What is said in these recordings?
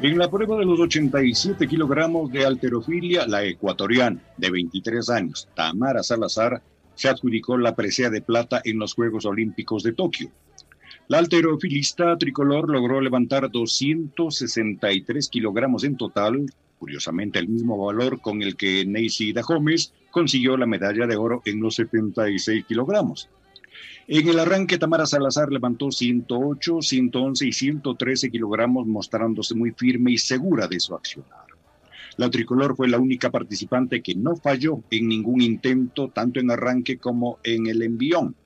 En la prueba de los 87 kilogramos de alterofilia, la ecuatoriana de 23 años, Tamara Salazar, se adjudicó la presea de plata en los Juegos Olímpicos de Tokio. La alterofilista tricolor logró levantar 263 kilogramos en total, curiosamente el mismo valor con el que Neisida Gómez consiguió la medalla de oro en los 76 kilogramos. En el arranque, Tamara Salazar levantó 108, 111 y 113 kilogramos, mostrándose muy firme y segura de su accionar. La tricolor fue la única participante que no falló en ningún intento, tanto en arranque como en el envión.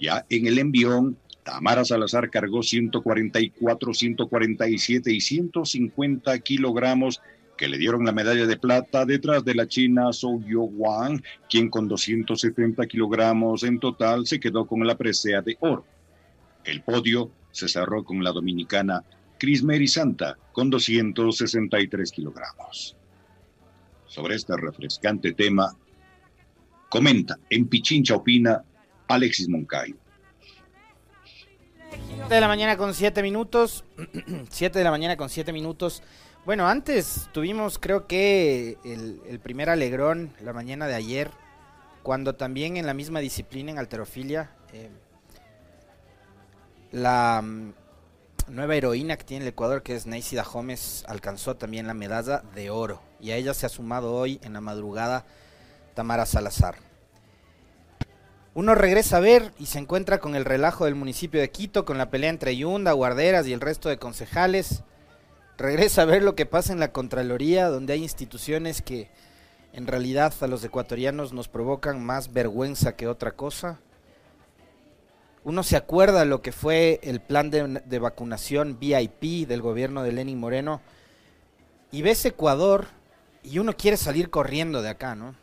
Ya en el envión, Tamara Salazar cargó 144, 147 y 150 kilogramos que le dieron la medalla de plata detrás de la china Zhou Wang, quien con 270 kilogramos en total se quedó con la presea de oro. El podio se cerró con la dominicana Cris Santa con 263 kilogramos. Sobre este refrescante tema, comenta en Pichincha Opina Alexis Moncayo. de la mañana con 7 minutos. 7 de la mañana con 7 minutos. Bueno, antes tuvimos creo que el, primer alegrón la mañana de ayer, cuando también en la misma disciplina en alterofilia, eh, la mm, nueva heroína que tiene el Ecuador, que es Neisida Gómez, alcanzó también la medalla de oro. Y a ella se ha sumado hoy en la madrugada Tamara Salazar. Uno regresa a ver y se encuentra con el relajo del municipio de Quito, con la pelea entre Yunda, Guarderas y el resto de concejales regresa a ver lo que pasa en la Contraloría, donde hay instituciones que en realidad a los ecuatorianos nos provocan más vergüenza que otra cosa. Uno se acuerda lo que fue el plan de, vacunación VIP del gobierno de Lenin Moreno y ves Ecuador y uno quiere salir corriendo de acá, ¿no?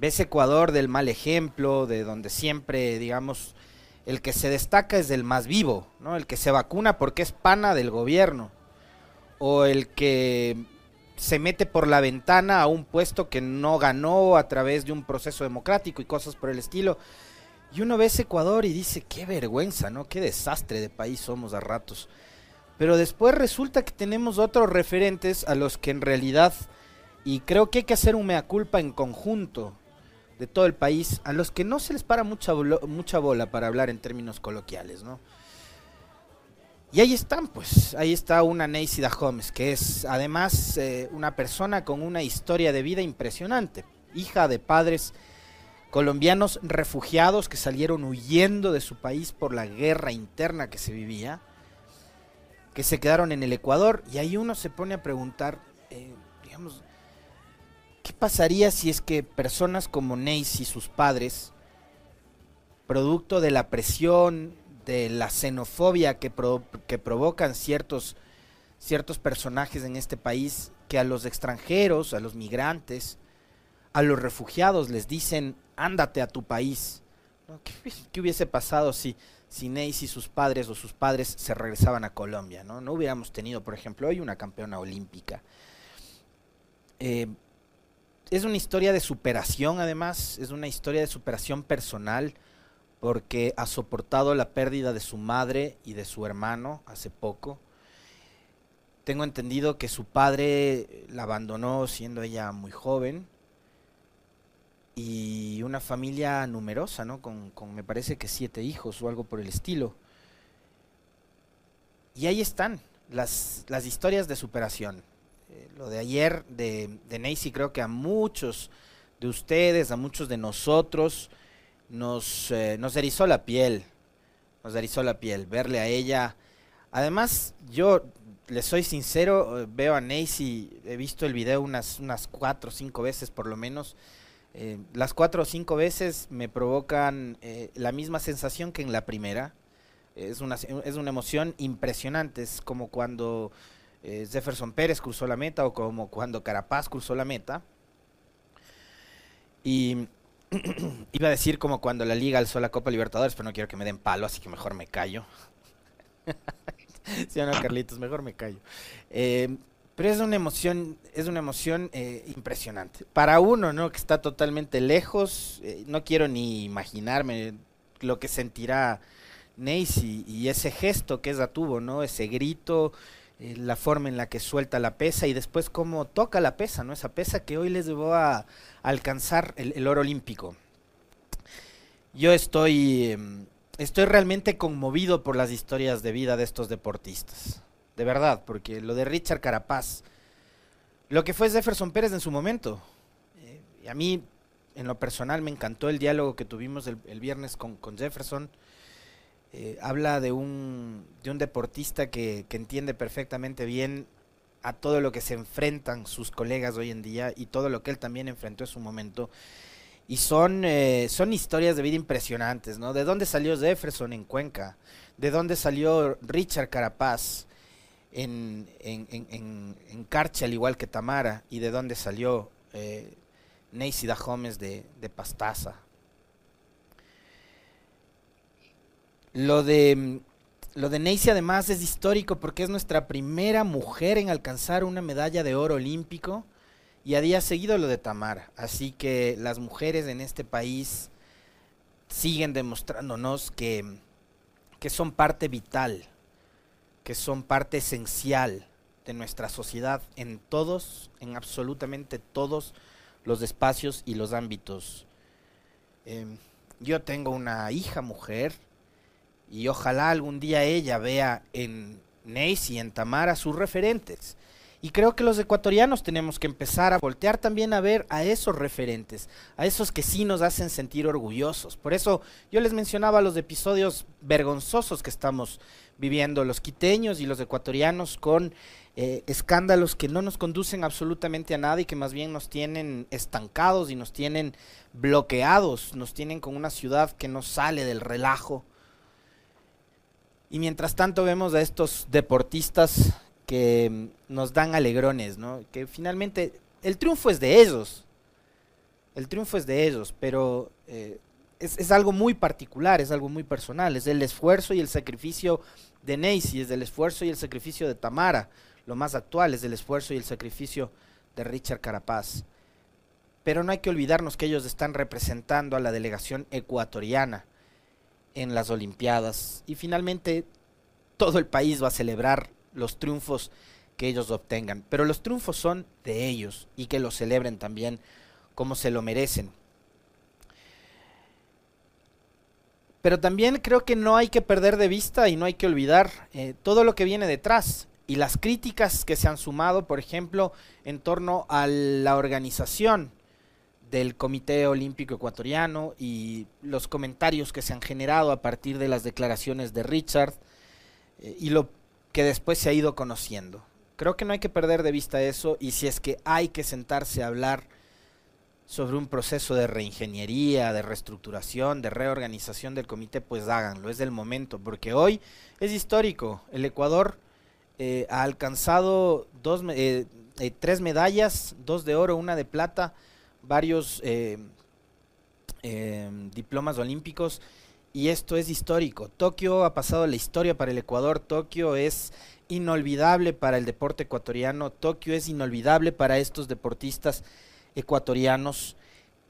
Ves Ecuador del mal ejemplo, de donde siempre, digamos, el que se destaca es el más vivo, ¿no? El que se vacuna porque es pana del gobierno. O el que se mete por la ventana a un puesto que no ganó a través de un proceso democrático y cosas por el estilo. Y uno ve Ecuador y dice, qué vergüenza, ¿no? Qué desastre de país somos a ratos. Pero después resulta que tenemos otros referentes a los que en realidad, y creo que hay que hacer un mea culpa en conjunto, de todo el país, a los que no se les para mucha, mucha bola para hablar en términos coloquiales, ¿no? Y ahí están, pues, ahí está una Neisida Holmes, que es además eh, una persona con una historia de vida impresionante, hija de padres colombianos refugiados que salieron huyendo de su país por la guerra interna que se vivía, que se quedaron en el Ecuador, y ahí uno se pone a preguntar, eh, digamos, ¿Qué pasaría si es que personas como Neis y sus padres, producto de la presión, de la xenofobia que, que provocan ciertos, ciertos personajes en este país, que a los extranjeros, a los migrantes, a los refugiados les dicen, ándate a tu país? ¿Qué, hubiese pasado si, si Neis y sus padres o sus padres se regresaban a Colombia? No, no hubiéramos tenido, por ejemplo, hoy una campeona olímpica. Eh, es una historia de superación además, es una historia de superación personal porque ha soportado la pérdida de su madre y de su hermano hace poco. Tengo entendido que su padre la abandonó siendo ella muy joven y una familia numerosa, ¿no? Con, con me parece que siete hijos o algo por el estilo. Y ahí están las, las historias de superación lo de ayer de, de creo que a muchos de ustedes, a muchos de nosotros, nos, eh, nos erizó la piel, nos erizó la piel, verle a ella. Además, yo le soy sincero, eh, veo a Nancy, he visto el video unas, unas cuatro o cinco veces por lo menos. Eh, las cuatro o cinco veces me provocan la misma sensación que en la primera. Es una, es una emoción impresionante, es como cuando eh, Jefferson Pérez cruzó la meta o como cuando Carapaz cruzó la meta. Y iba a decir como cuando la liga alzó la Copa Libertadores, pero no quiero que me den palo, así que mejor me callo. Si no, Carlitos, mejor me callo. Eh, pero es una emoción, es una emoción eh, impresionante. Para uno, ¿no? Que está totalmente lejos, no quiero ni imaginarme lo que sentirá Neisy y ese gesto que ella tuvo, ¿no? Ese grito, eh, la forma en la que suelta la pesa y después cómo toca la pesa, ¿no? Esa pesa que hoy les llevó a, alcanzar el, oro olímpico. Yo estoy, em, estoy realmente conmovido por las historias de vida de estos deportistas. De verdad, porque lo de Richard Carapaz, lo que fue Jefferson Pérez en su momento, eh, y a mí en lo personal me encantó el diálogo que tuvimos el, viernes con, con Jefferson. Eh, habla de un, de un deportista que, que, entiende perfectamente bien a todo lo que se enfrentan sus colegas hoy en día y todo lo que él también enfrentó en su momento. Y son, eh, son historias de vida impresionantes, ¿no? ¿De dónde salió Jefferson en Cuenca? ¿De dónde salió Richard Carapaz en, en, en, en Carche, al igual que Tamara? ¿Y de dónde salió eh, Neisida Gómez de, de Pastaza. Lo de, lo de Neisy además es histórico porque es nuestra primera mujer en alcanzar una medalla de oro olímpico y a día seguido lo de Tamara. Así que las mujeres en este país siguen demostrándonos que, que son parte vital, que son parte esencial de nuestra sociedad en todos, en absolutamente todos los espacios y los ámbitos. Em, yo tengo una hija mujer y ojalá algún día ella vea en Neis y en Tamara sus referentes. Y creo que los ecuatorianos tenemos que empezar a voltear también a ver a esos referentes, a esos que sí nos hacen sentir orgullosos. Por eso yo les mencionaba los episodios vergonzosos que estamos viviendo los quiteños y los ecuatorianos con eh, escándalos que no nos conducen absolutamente a nada y que más bien nos tienen estancados y nos tienen bloqueados, nos tienen con una ciudad que no sale del relajo. Y mientras tanto vemos a estos deportistas que mm, nos dan alegrones, ¿no? Que finalmente el triunfo es de ellos. El triunfo es de ellos, pero eh, es, algo muy particular, es algo muy personal. Es el esfuerzo y el sacrificio de Neisy, es el esfuerzo y el sacrificio de Tamara. Lo más actual es el esfuerzo y el sacrificio de Richard Carapaz. Pero no hay que olvidarnos que ellos están representando a la delegación ecuatoriana en las Olimpiadas. Y finalmente todo el país va a celebrar los triunfos que ellos obtengan. Pero los triunfos son de ellos y que los celebren también como se lo merecen. Pero también creo que no hay que perder de vista y no hay que olvidar eh, todo lo que viene detrás y las críticas que se han sumado, por ejemplo, en torno a la organización del Comité Olímpico Ecuatoriano y los comentarios que se han generado a partir de las declaraciones de Richard eh, y lo que después se ha ido conociendo. Creo que no hay que perder de vista eso y si es que hay que sentarse a hablar sobre un proceso de reingeniería, de reestructuración, de reorganización del comité, pues háganlo, es el momento, porque hoy es histórico. El Ecuador eh, ha alcanzado dos, eh, tres medallas, dos de oro, una de plata, varios diplomas olímpicos y esto es histórico. Tokio ha pasado la historia para el Ecuador, Tokio es inolvidable para el deporte ecuatoriano, Tokio es inolvidable para estos deportistas ecuatorianos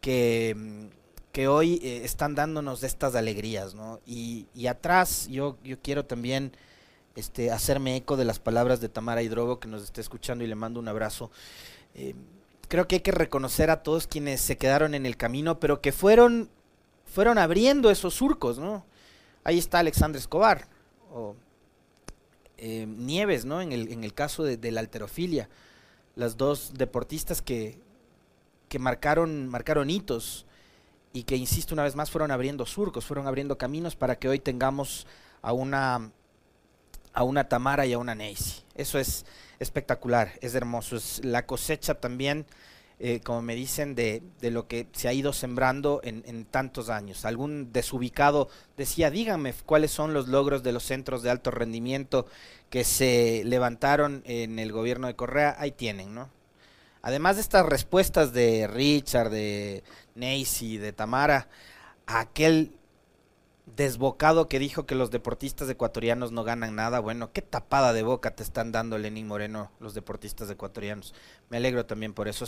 que, que hoy eh, están dándonos estas alegrías, ¿no? Y, atrás yo, yo quiero también este, hacerme eco de las palabras de Tamara Hidrogo que nos está escuchando y le mando un abrazo. Eh, creo que hay que reconocer a todos quienes se quedaron en el camino, pero que fueron fueron abriendo esos surcos, ¿no? Ahí está Alexandre Escobar, o eh, Nieves, ¿no? En el, en el caso de, la alterofilia, las dos deportistas que, que marcaron, marcaron hitos y que, insisto una vez más, fueron abriendo surcos, fueron abriendo caminos para que hoy tengamos a una, a una Tamara y a una Neisy. Eso es espectacular, es hermoso, es la cosecha también eh, como me dicen, de, de, lo que se ha ido sembrando en, en, tantos años. Algún desubicado decía, díganme cuáles son los logros de los centros de alto rendimiento que se levantaron en el gobierno de Correa. Ahí tienen, ¿no? Además de estas respuestas de Richard, de Nacy, de Tamara, aquel desbocado que dijo que los deportistas ecuatorianos no ganan nada. Bueno, qué tapada de boca te están dando Lenín Moreno los deportistas ecuatorianos. Me alegro también por eso.